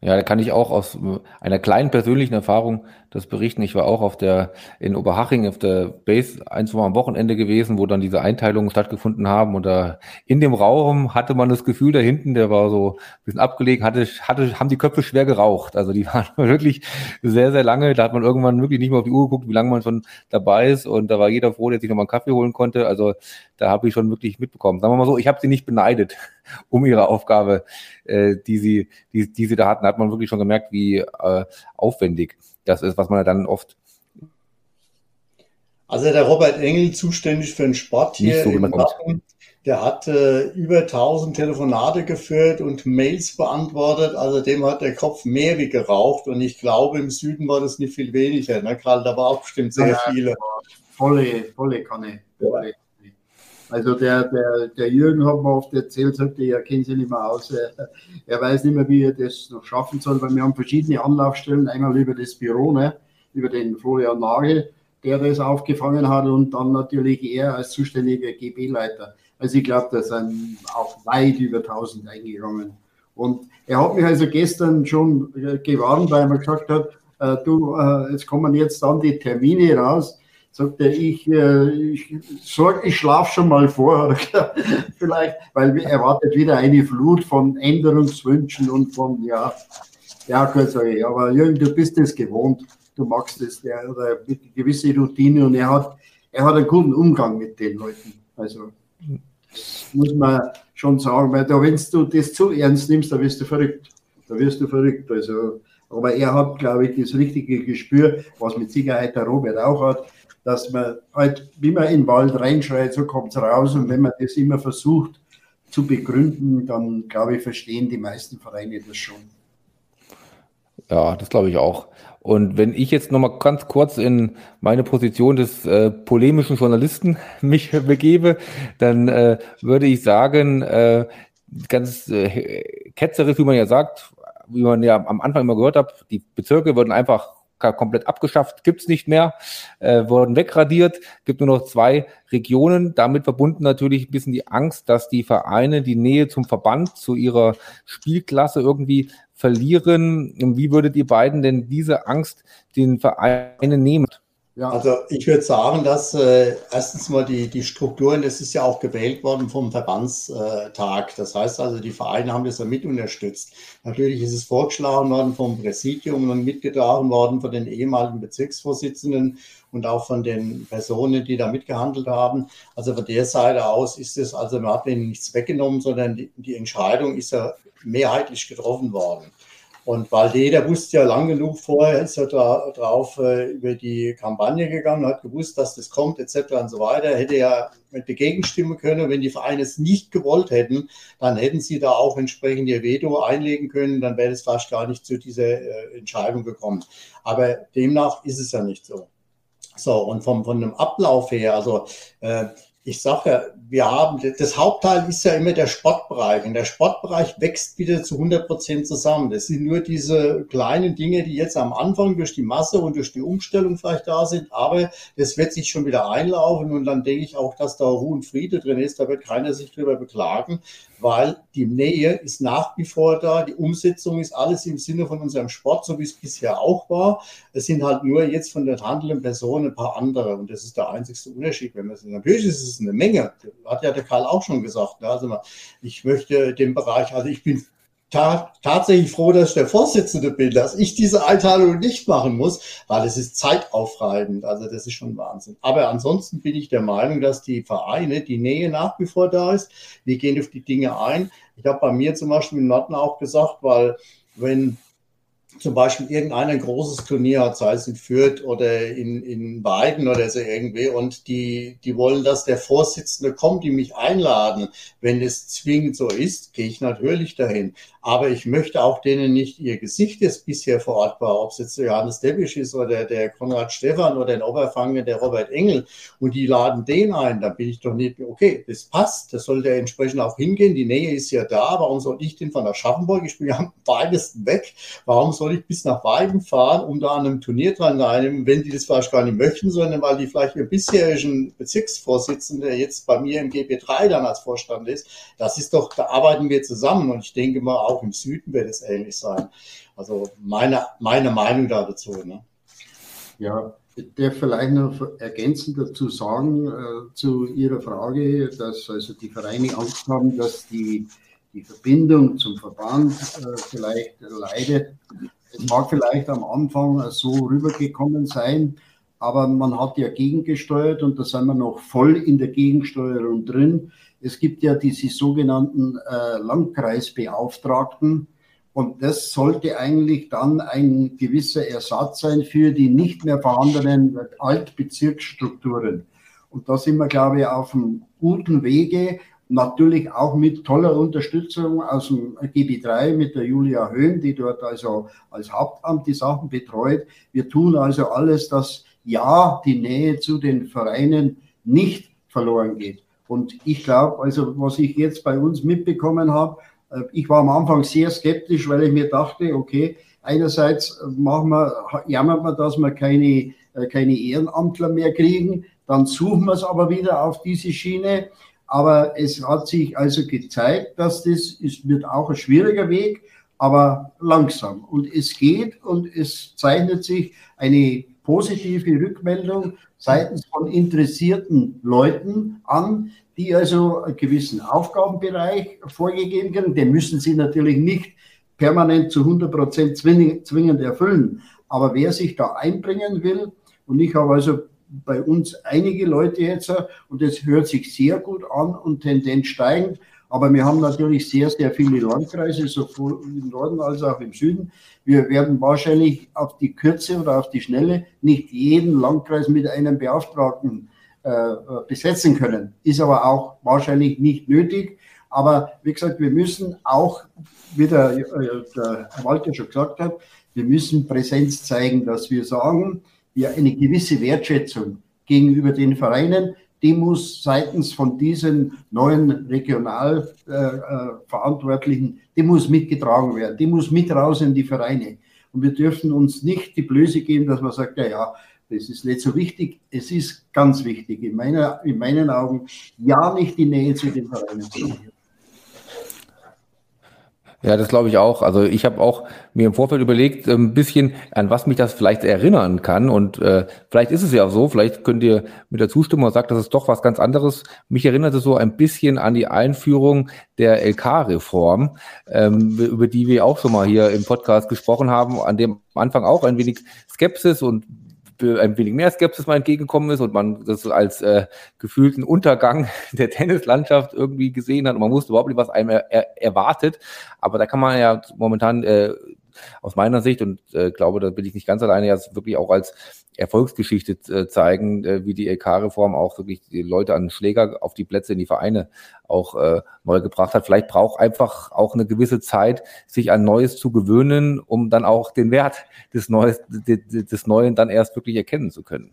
Ja, da kann ich auch aus einer kleinen persönlichen Erfahrung das berichten. Ich war auch auf der, in Oberhaching auf der Base ein, zwei Mal am Wochenende gewesen, wo dann diese Einteilungen stattgefunden haben. Und da in dem Raum hatte man das Gefühl, da hinten, der war so ein bisschen abgelegen, hatte, hatte, haben die Köpfe schwer geraucht. Also die waren wirklich sehr, sehr lange. Da hat man irgendwann wirklich nicht mehr auf die Uhr geguckt, wie lange man schon dabei ist. Und da war jeder froh, der sich nochmal einen Kaffee holen konnte. Also da habe ich schon wirklich mitbekommen. Sagen wir mal so, ich habe sie nicht beneidet um ihre Aufgabe, äh, die sie, die, die sie da hatten. Hat man wirklich schon gemerkt, wie äh, aufwendig das ist, was man ja dann oft. Also der Robert Engel, zuständig für den Sport hier so, in Wappen, der hat äh, über 1000 Telefonate geführt und Mails beantwortet. Also dem hat der Kopf mehr wie geraucht. Und ich glaube, im Süden war das nicht viel weniger. Ne, Karl, da war auch bestimmt sehr ja, viele. Volle, volle Kanne. Volle. Also der, der, der Jürgen hat mir oft erzählt, sagte, er kennt sich nicht mehr aus. Er, er, weiß nicht mehr, wie er das noch schaffen soll, weil wir haben verschiedene Anlaufstellen, einmal über das Büro, ne, über den Florian Nagel, der das aufgefangen hat und dann natürlich er als zuständiger GB-Leiter. Also ich glaube, da sind auch weit über 1000 eingegangen. Und er hat mich also gestern schon äh, gewarnt, weil er gesagt hat, äh, du, äh, jetzt kommen jetzt dann die Termine raus sagt er, ich, äh, ich, sorg, ich schlafe schon mal vor, vielleicht, weil er erwartet wieder eine Flut von Änderungswünschen und von, ja, ja, sage ich, aber Jürgen, du bist es gewohnt, du magst es, der hat eine gewisse Routine und er hat, er hat einen guten Umgang mit den Leuten. Also, muss man schon sagen, weil da, wenn du das zu ernst nimmst, da wirst du verrückt. Da wirst du verrückt. Also, aber er hat, glaube ich, das richtige Gespür, was mit Sicherheit der Robert auch hat dass man halt, wie man in den Wald reinschreit, so kommt es raus. Und wenn man das immer versucht zu begründen, dann glaube ich, verstehen die meisten Vereine das schon. Ja, das glaube ich auch. Und wenn ich jetzt nochmal ganz kurz in meine Position des äh, polemischen Journalisten mich begebe, dann äh, würde ich sagen, äh, ganz äh, ketzerisch, wie man ja sagt, wie man ja am Anfang immer gehört hat, die Bezirke würden einfach komplett abgeschafft, gibt's nicht mehr, äh, wurden wegradiert, gibt nur noch zwei Regionen, damit verbunden natürlich ein bisschen die Angst, dass die Vereine die Nähe zum Verband, zu ihrer Spielklasse irgendwie verlieren. Wie würdet ihr beiden denn diese Angst den Vereinen nehmen? Ja. Also ich würde sagen, dass äh, erstens mal die, die Strukturen, das ist ja auch gewählt worden vom Verbandstag. Das heißt also, die Vereine haben das ja mit unterstützt. Natürlich ist es vorgeschlagen worden vom Präsidium und mitgetragen worden von den ehemaligen Bezirksvorsitzenden und auch von den Personen, die da mitgehandelt haben. Also von der Seite aus ist es, also man hat ihnen nichts weggenommen, sondern die, die Entscheidung ist ja mehrheitlich getroffen worden. Und weil jeder wusste ja lang genug vorher, ist er da, drauf äh, über die Kampagne gegangen, hat gewusst, dass das kommt, etc. und so weiter, hätte ja mit dagegen stimmen können. Wenn die Vereine es nicht gewollt hätten, dann hätten sie da auch entsprechend ihr Veto einlegen können, dann wäre es fast gar nicht zu dieser äh, Entscheidung gekommen. Aber demnach ist es ja nicht so. So, und vom, von dem Ablauf her, also äh, ich sage, wir haben, das Hauptteil ist ja immer der Sportbereich. Und der Sportbereich wächst wieder zu 100 Prozent zusammen. Das sind nur diese kleinen Dinge, die jetzt am Anfang durch die Masse und durch die Umstellung vielleicht da sind. Aber das wird sich schon wieder einlaufen. Und dann denke ich auch, dass da Ruhe und Friede drin ist. Da wird keiner sich drüber beklagen weil die Nähe ist nach wie vor da, die Umsetzung ist alles im Sinne von unserem Sport, so wie es bisher auch war. Es sind halt nur jetzt von der handelnden Person ein paar andere und das ist der einzigste Unterschied. Wenn man es natürlich ist es eine Menge, hat ja der Karl auch schon gesagt. Ne? Also ich möchte den Bereich, also ich bin ta tatsächlich froh, dass ich der Vorsitzende bin, dass ich diese Einteilung nicht machen muss, weil es ist zeitaufreibend. Also das ist schon Wahnsinn. Aber ansonsten bin ich der Meinung, dass die Vereine, die Nähe nach wie vor da ist. Wir gehen auf die Dinge ein. Ich habe bei mir zum Beispiel im Norden auch gesagt, weil wenn zum Beispiel irgendein ein großes Turnier hat, sei es in Fürth oder in, in Weiden oder so irgendwie, und die, die wollen, dass der Vorsitzende kommt, die mich einladen. Wenn es zwingend so ist, gehe ich natürlich dahin. Aber ich möchte auch denen nicht ihr Gesicht, das bisher vor Ort war, ob es jetzt Johannes Debbisch ist oder der Konrad Stephan oder in Oberfangen der Robert Engel, und die laden den ein, dann bin ich doch nicht, okay, das passt, das soll der entsprechend auch hingehen, die Nähe ist ja da, warum soll ich den von Aschaffenburg, ich bin ja am weitesten weg, warum soll ich bis nach Weiden fahren, um da an einem Turnier dran teilnehmen, wenn die das vielleicht gar nicht möchten, sondern weil die vielleicht ihr bisherigen Bezirksvorsitzenden, der jetzt bei mir im GP3 dann als Vorstand ist, das ist doch, da arbeiten wir zusammen und ich denke mal, auch im Süden wird es ähnlich sein. Also meine, meine Meinung da dazu. Ne? Ja, ich darf vielleicht noch ergänzend dazu sagen, äh, zu Ihrer Frage, dass also die Vereine Angst haben, dass die, die Verbindung zum Verband äh, vielleicht leidet. Es mag vielleicht am Anfang so rübergekommen sein, aber man hat ja gegengesteuert und da sind wir noch voll in der Gegensteuerung drin. Es gibt ja diese sogenannten äh, Landkreisbeauftragten und das sollte eigentlich dann ein gewisser Ersatz sein für die nicht mehr vorhandenen Altbezirksstrukturen. Und da sind wir, glaube ich, auf einem guten Wege, natürlich auch mit toller Unterstützung aus dem GB3 mit der Julia Höhn, die dort also als Hauptamt die Sachen betreut. Wir tun also alles, dass ja die Nähe zu den Vereinen nicht verloren geht. Und ich glaube, also was ich jetzt bei uns mitbekommen habe, äh, ich war am Anfang sehr skeptisch, weil ich mir dachte, okay, einerseits machen wir, jammert man, dass wir keine, äh, keine Ehrenamtler mehr kriegen, dann suchen wir es aber wieder auf diese Schiene. Aber es hat sich also gezeigt, dass das ist, wird auch ein schwieriger Weg, aber langsam. Und es geht und es zeichnet sich eine positive Rückmeldung seitens von interessierten Leuten an, die also einen gewissen Aufgabenbereich vorgegeben werden. Den müssen sie natürlich nicht permanent zu 100 Prozent zwingend erfüllen. Aber wer sich da einbringen will, und ich habe also bei uns einige Leute jetzt, und das hört sich sehr gut an und Tendenz steigend, aber wir haben natürlich sehr, sehr viele Landkreise, sowohl im Norden als auch im Süden. Wir werden wahrscheinlich auf die Kürze oder auf die Schnelle nicht jeden Landkreis mit einem Beauftragten äh, besetzen können. Ist aber auch wahrscheinlich nicht nötig. Aber wie gesagt, wir müssen auch, wie der, äh, der Walter schon gesagt hat, wir müssen Präsenz zeigen, dass wir sagen, wir eine gewisse Wertschätzung gegenüber den Vereinen, die muss seitens von diesen neuen Regionalverantwortlichen, äh, die muss mitgetragen werden, die muss mit raus in die Vereine. Und wir dürfen uns nicht die Blöße geben, dass man sagt, ja, ja, das ist nicht so wichtig. Es ist ganz wichtig, in, meiner, in meinen Augen, ja nicht die Nähe zu den Vereinen zu haben. Ja, das glaube ich auch. Also ich habe auch mir im Vorfeld überlegt, ein ähm, bisschen, an was mich das vielleicht erinnern kann. Und äh, vielleicht ist es ja auch so, vielleicht könnt ihr mit der Zustimmung sagen, das ist doch was ganz anderes. Mich erinnert es so ein bisschen an die Einführung der LK-Reform, ähm, über die wir auch schon mal hier im Podcast gesprochen haben, an dem Anfang auch ein wenig Skepsis und ein wenig mehr Skepsis mal entgegengekommen ist und man das als äh, gefühlten Untergang der Tennislandschaft irgendwie gesehen hat und man wusste überhaupt nicht, was einem er, er, erwartet. Aber da kann man ja momentan äh, aus meiner Sicht und äh, glaube, da bin ich nicht ganz alleine, ja wirklich auch als Erfolgsgeschichte äh, zeigen, äh, wie die LK-Reform auch wirklich die Leute an Schläger auf die Plätze in die Vereine auch äh, neu gebracht hat. Vielleicht braucht einfach auch eine gewisse Zeit, sich an Neues zu gewöhnen, um dann auch den Wert des, Neues, des Neuen dann erst wirklich erkennen zu können.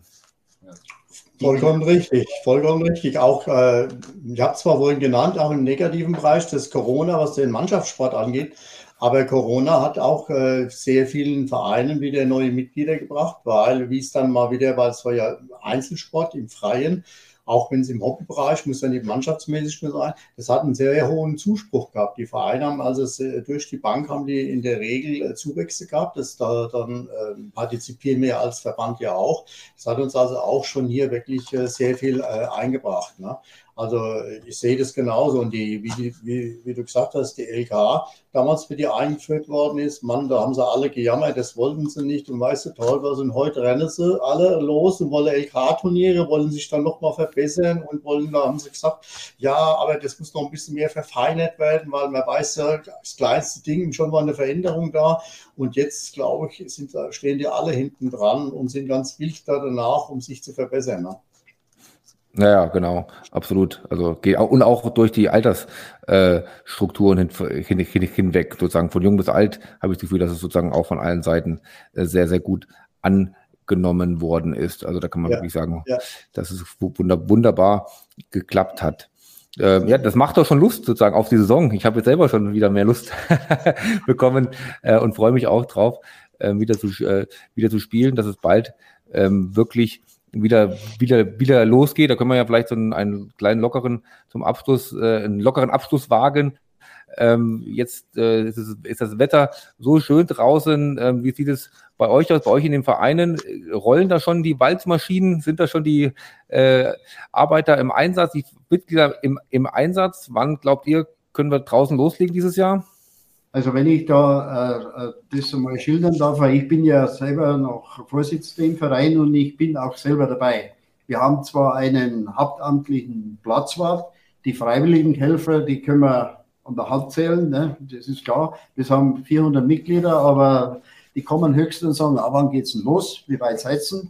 Vollkommen richtig, vollkommen richtig. Auch, äh, ich habe zwar vorhin genannt, auch im negativen Bereich des Corona, was den Mannschaftssport angeht, aber Corona hat auch äh, sehr vielen Vereinen wieder neue Mitglieder gebracht, weil, wie es dann mal wieder, weil es war ja Einzelsport im Freien, auch wenn es im Hobbybereich, muss ja nicht mannschaftsmäßig sein, das hat einen sehr hohen Zuspruch gehabt. Die Vereine haben also durch die Bank haben die in der Regel äh, Zuwächse gehabt. Das da dann äh, partizipieren wir als Verband ja auch. Das hat uns also auch schon hier wirklich äh, sehr viel äh, eingebracht. Ne? Also ich sehe das genauso. Und die, wie, wie, wie, du gesagt hast, die LK damals, wie die eingeführt worden ist, Mann, da haben sie alle gejammert, das wollten sie nicht. Und weißt du, toll was. Und heute rennen sie alle los und wollen LK-Turniere, wollen sich dann nochmal verbessern und wollen, da haben sie gesagt, ja, aber das muss noch ein bisschen mehr verfeinert werden, weil man weiß ja, das kleinste Ding, schon war eine Veränderung da. Und jetzt, glaube ich, sind, stehen die alle hinten dran und sind ganz wild da danach, um sich zu verbessern. Ne? Naja, genau, absolut. Also und auch durch die Altersstrukturen hin, hin, hin, hinweg, sozusagen von jung bis alt, habe ich das Gefühl, dass es sozusagen auch von allen Seiten äh, sehr, sehr gut angenommen worden ist. Also da kann man ja, wirklich sagen, ja. dass es wunderbar geklappt hat. Ähm, ja, das macht doch schon Lust sozusagen auf die Saison. Ich habe jetzt selber schon wieder mehr Lust bekommen äh, und freue mich auch drauf, äh, wieder zu äh, wieder zu spielen, dass es bald ähm, wirklich wieder, wieder, wieder losgeht. Da können wir ja vielleicht so einen, einen kleinen lockeren zum Abschluss, äh, einen lockeren Abschluss wagen. Ähm, jetzt äh, ist, es, ist das Wetter so schön draußen. Ähm, wie sieht es bei euch aus, bei euch in den Vereinen? Rollen da schon die Walzmaschinen? Sind da schon die äh, Arbeiter im Einsatz, die Mitglieder im, im Einsatz? Wann glaubt ihr, können wir draußen loslegen dieses Jahr? Also wenn ich da äh, äh, das einmal schildern darf, weil ich bin ja selber noch Vorsitzender im Verein und ich bin auch selber dabei. Wir haben zwar einen hauptamtlichen Platzwart, die freiwilligen Helfer, die können wir an der Hand zählen, ne? das ist klar. Wir haben 400 Mitglieder, aber die kommen höchstens und sagen, ah, wann geht's denn los? Wie weit seid ihr?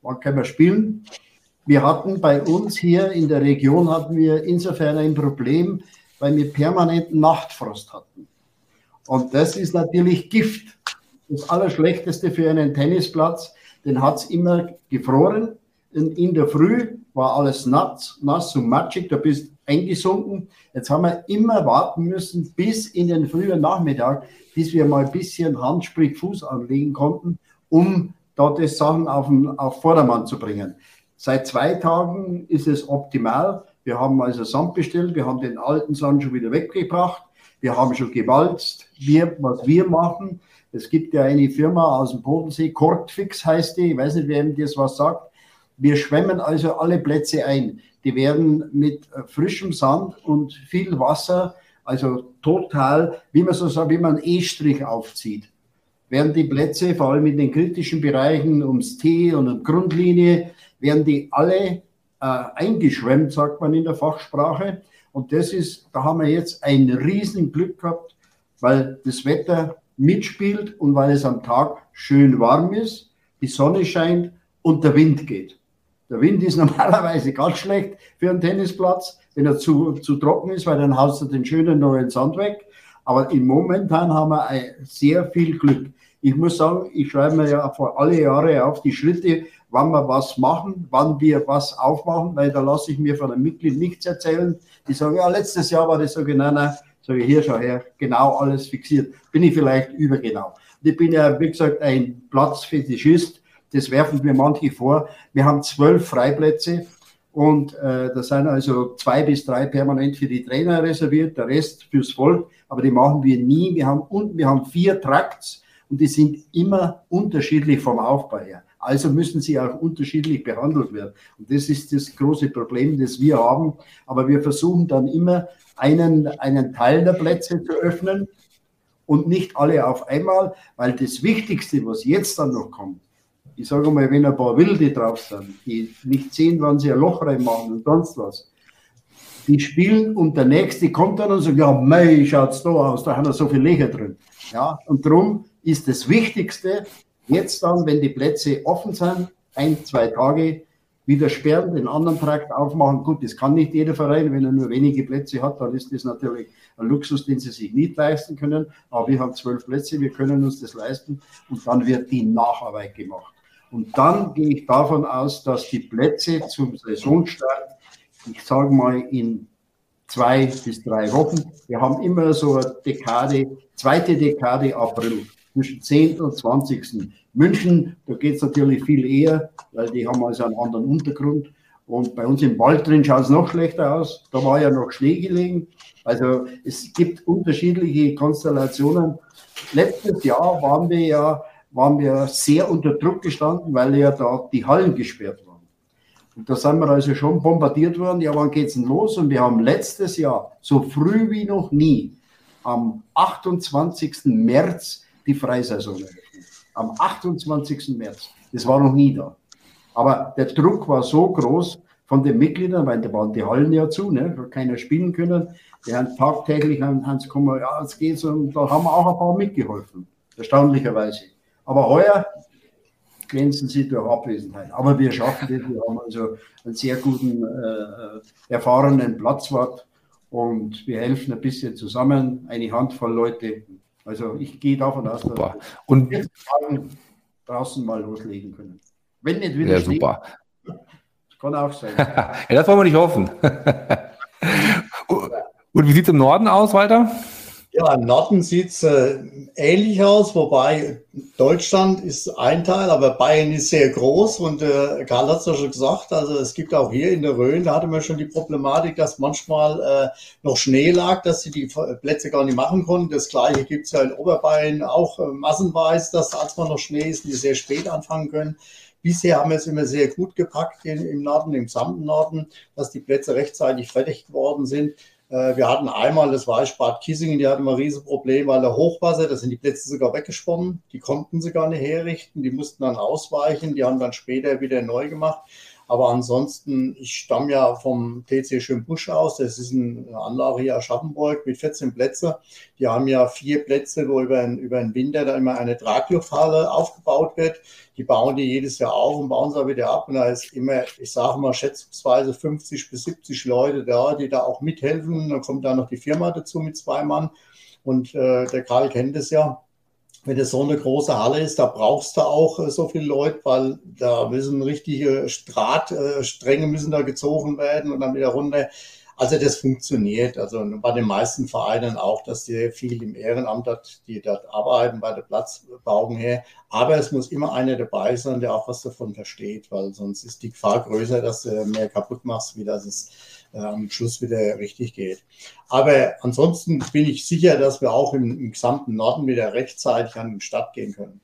Wann können wir spielen? Wir hatten bei uns hier in der Region hatten wir insofern ein Problem, weil wir permanenten Nachtfrost hatten. Und das ist natürlich Gift. Das Allerschlechteste für einen Tennisplatz, den hat es immer gefroren. Und in der Früh war alles nass, nass und matschig, da bist eingesunken. Jetzt haben wir immer warten müssen bis in den frühen Nachmittag, bis wir mal ein bisschen Hand, sprich Fuß anlegen konnten, um dort das Sachen auf, den, auf Vordermann zu bringen. Seit zwei Tagen ist es optimal. Wir haben also Sand bestellt, wir haben den alten Sand schon wieder weggebracht. Wir haben schon gewalzt, wir, was wir machen. Es gibt ja eine Firma aus dem Bodensee, Kortfix heißt die, ich weiß nicht, wer ihm das was sagt. Wir schwemmen also alle Plätze ein. Die werden mit äh, frischem Sand und viel Wasser, also total, wie man so sagt, wie man E-Strich aufzieht, werden die Plätze, vor allem in den kritischen Bereichen ums T und um Grundlinie, werden die alle äh, eingeschwemmt, sagt man in der Fachsprache. Und das ist, da haben wir jetzt ein riesen Glück gehabt, weil das Wetter mitspielt und weil es am Tag schön warm ist, die Sonne scheint und der Wind geht. Der Wind ist normalerweise ganz schlecht für einen Tennisplatz, wenn er zu, zu trocken ist, weil dann haust du den schönen neuen Sand weg. Aber im Momentan haben wir sehr viel Glück. Ich muss sagen, ich schreibe mir ja vor alle Jahre auf die Schritte, wann wir was machen, wann wir was aufmachen, weil da lasse ich mir von einem Mitglied nichts erzählen. Die sagen, ja, letztes Jahr war das so genau, nein, sage ich, hier, schau her, genau alles fixiert. Bin ich vielleicht übergenau. Und ich bin ja, wie gesagt, ein Platzfetischist, das werfen mir manche vor. Wir haben zwölf Freiplätze und äh, da sind also zwei bis drei permanent für die Trainer reserviert, der Rest fürs Volk, aber die machen wir nie. Wir haben unten, wir haben vier Trakts und die sind immer unterschiedlich vom Aufbau her. Also müssen sie auch unterschiedlich behandelt werden. Und das ist das große Problem, das wir haben. Aber wir versuchen dann immer einen, einen Teil der Plätze zu öffnen und nicht alle auf einmal, weil das Wichtigste, was jetzt dann noch kommt, ich sage mal, wenn ein paar Wilde drauf sind, die nicht sehen, wann sie ein Loch reinmachen und sonst was, die spielen und der Nächste kommt dann und sagt, ja, mei, schaut's da aus, da haben wir so viele Löcher drin. Ja, und darum ist das Wichtigste, jetzt dann, wenn die Plätze offen sind, ein, zwei Tage wieder sperren, den anderen Trakt aufmachen. Gut, das kann nicht jeder Verein, wenn er nur wenige Plätze hat, dann ist das natürlich ein Luxus, den sie sich nicht leisten können. Aber wir haben zwölf Plätze, wir können uns das leisten und dann wird die Nacharbeit gemacht. Und dann gehe ich davon aus, dass die Plätze zum Saisonstart, ich sage mal in zwei bis drei Wochen, wir haben immer so eine Dekade, zweite Dekade April, zwischen 10. und 20. München, da geht es natürlich viel eher, weil die haben also einen anderen Untergrund. Und bei uns im Wald drin schaut es noch schlechter aus. Da war ja noch Schnee gelegen. Also es gibt unterschiedliche Konstellationen. Letztes Jahr waren wir ja waren wir sehr unter Druck gestanden, weil ja da die Hallen gesperrt waren. Und da sind wir also schon bombardiert worden. Ja, wann geht's denn los? Und wir haben letztes Jahr, so früh wie noch nie, am 28. März die Freisaison eröffnet. Am 28. März. Das war noch nie da. Aber der Druck war so groß von den Mitgliedern, weil da waren die Hallen ja zu, ne? da keiner spielen können. Die haben tagtäglich an sie kommen, ja, es geht so. Und da haben wir auch ein paar mitgeholfen. Erstaunlicherweise. Aber heuer glänzen sie durch Abwesenheit. Aber wir schaffen das. Wir haben also einen sehr guten, äh, erfahrenen Platzwart und wir helfen ein bisschen zusammen, eine Handvoll Leute. Also ich gehe davon aus, super. dass wir und draußen mal loslegen können. Wenn nicht wieder ja, super. Das kann auch sein. ja, das wollen wir nicht hoffen. und wie sieht es im Norden aus, Walter? Ja, im Norden sieht es äh, ähnlich aus, wobei Deutschland ist ein Teil, aber Bayern ist sehr groß und äh, Karl hat es ja schon gesagt, also es gibt auch hier in der Rhön, da hatte man schon die Problematik, dass manchmal äh, noch Schnee lag, dass sie die Plätze gar nicht machen konnten. Das gleiche gibt es ja in Oberbayern auch äh, massenweise, dass als man noch Schnee ist, die sehr spät anfangen können. Bisher haben wir es immer sehr gut gepackt im Norden, im gesamten Norden, dass die Plätze rechtzeitig fertig geworden sind. Äh, wir hatten einmal, das war Bad Kissingen, die hatten mal ein Riesenproblem, weil der Hochwasser, da sind die Plätze sogar weggeschwommen, die konnten sie gar nicht herrichten, die mussten dann ausweichen, die haben dann später wieder neu gemacht. Aber ansonsten, ich stamme ja vom TC Schönbusch aus. Das ist eine Anlage hier Aschaffenburg mit 14 Plätzen. Die haben ja vier Plätze, wo über den, über den Winter da immer eine Traglufthalle aufgebaut wird. Die bauen die jedes Jahr auf und bauen sie auch wieder ab. Und da ist immer, ich sage mal, schätzungsweise 50 bis 70 Leute da, die da auch mithelfen. Dann kommt da noch die Firma dazu mit zwei Mann. Und äh, der Karl kennt es ja wenn es so eine große Halle ist, da brauchst du auch äh, so viele Leute, weil da müssen richtige Drahtstränge müssen da gezogen werden und dann wieder runter. Also das funktioniert. Also bei den meisten Vereinen auch, dass sehr viel im Ehrenamt hat, die dort arbeiten bei der Platzbauung her. Aber es muss immer einer dabei sein, der auch was davon versteht, weil sonst ist die Gefahr größer, dass du mehr kaputt machst, wie dass es äh, am Schluss wieder richtig geht. Aber ansonsten bin ich sicher, dass wir auch im, im gesamten Norden wieder rechtzeitig an den Start gehen können.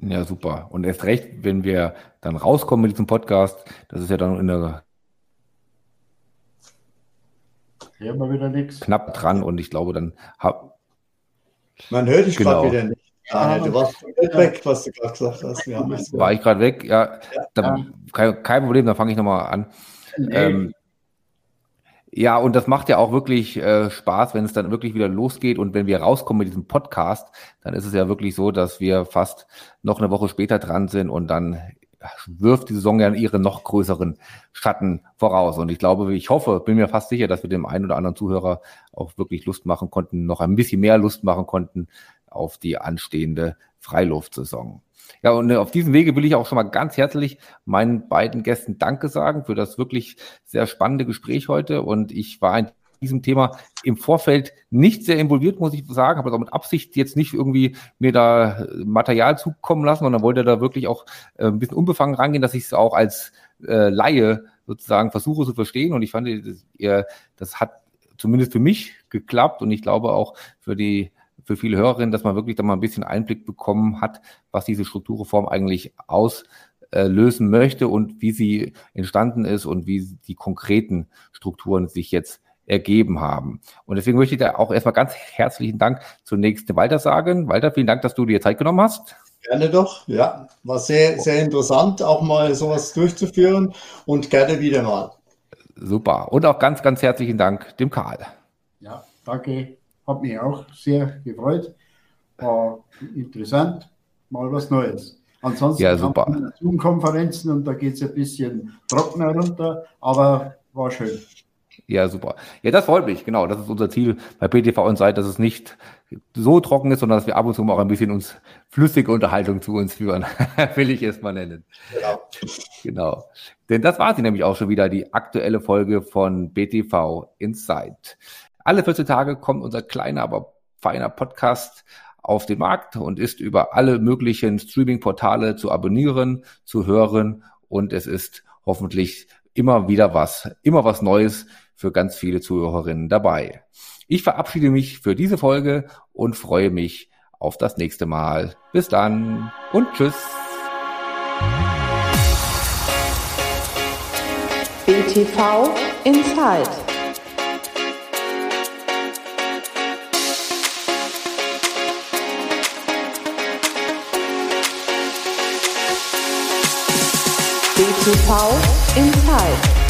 Ja, super. Und erst recht, wenn wir dann rauskommen mit diesem Podcast, das ist ja dann in der Hören wir wieder nichts. Knapp dran und ich glaube, dann hab. Man hört dich genau. gerade wieder nicht. Ja, du warst weg, was du gerade gesagt hast. Haben War ich gerade weg? Ja, ja. Dann, kein, kein, Problem, dann fange ich nochmal an. Nee. Ähm, ja, und das macht ja auch wirklich äh, Spaß, wenn es dann wirklich wieder losgeht und wenn wir rauskommen mit diesem Podcast, dann ist es ja wirklich so, dass wir fast noch eine Woche später dran sind und dann wirft die Saison ja ihre noch größeren Schatten voraus. Und ich glaube, ich hoffe, bin mir fast sicher, dass wir dem einen oder anderen Zuhörer auch wirklich Lust machen konnten, noch ein bisschen mehr Lust machen konnten auf die anstehende Freiluftsaison. Ja, und äh, auf diesem Wege will ich auch schon mal ganz herzlich meinen beiden Gästen Danke sagen für das wirklich sehr spannende Gespräch heute. Und ich war in diesem Thema im Vorfeld nicht sehr involviert, muss ich sagen, habe auch mit Absicht jetzt nicht irgendwie mir da Material zukommen lassen, sondern wollte da wirklich auch äh, ein bisschen unbefangen rangehen, dass ich es auch als äh, Laie sozusagen versuche zu verstehen. Und ich fand, das, das hat zumindest für mich geklappt und ich glaube auch für die für viele Hörerinnen, dass man wirklich da mal ein bisschen Einblick bekommen hat, was diese Strukturreform eigentlich auslösen möchte und wie sie entstanden ist und wie die konkreten Strukturen sich jetzt ergeben haben. Und deswegen möchte ich da auch erstmal ganz herzlichen Dank zunächst Walter sagen. Walter, vielen Dank, dass du dir Zeit genommen hast. Gerne doch, ja. War sehr, sehr interessant, auch mal sowas durchzuführen und gerne wieder mal. Super. Und auch ganz, ganz herzlichen Dank dem Karl. Ja, danke. Hat mich auch sehr gefreut. War interessant. Mal was Neues. Ansonsten ja, super. Zoom-Konferenzen und da geht es ein bisschen trockener runter, aber war schön. Ja, super. Ja, das freut mich, genau. Das ist unser Ziel bei PTV und Zeit, dass es nicht so trocken ist, sondern dass wir ab und zu mal auch ein bisschen uns flüssige Unterhaltung zu uns führen, will ich es mal nennen. Genau. genau. Denn das war sie nämlich auch schon wieder, die aktuelle Folge von BTV Insight. Alle 14 Tage kommt unser kleiner, aber feiner Podcast auf den Markt und ist über alle möglichen Streaming-Portale zu abonnieren, zu hören und es ist hoffentlich immer wieder was, immer was Neues für ganz viele Zuhörerinnen dabei. Ich verabschiede mich für diese Folge und freue mich auf das nächste Mal. Bis dann und tschüss. BTV Inside. BTV Inside.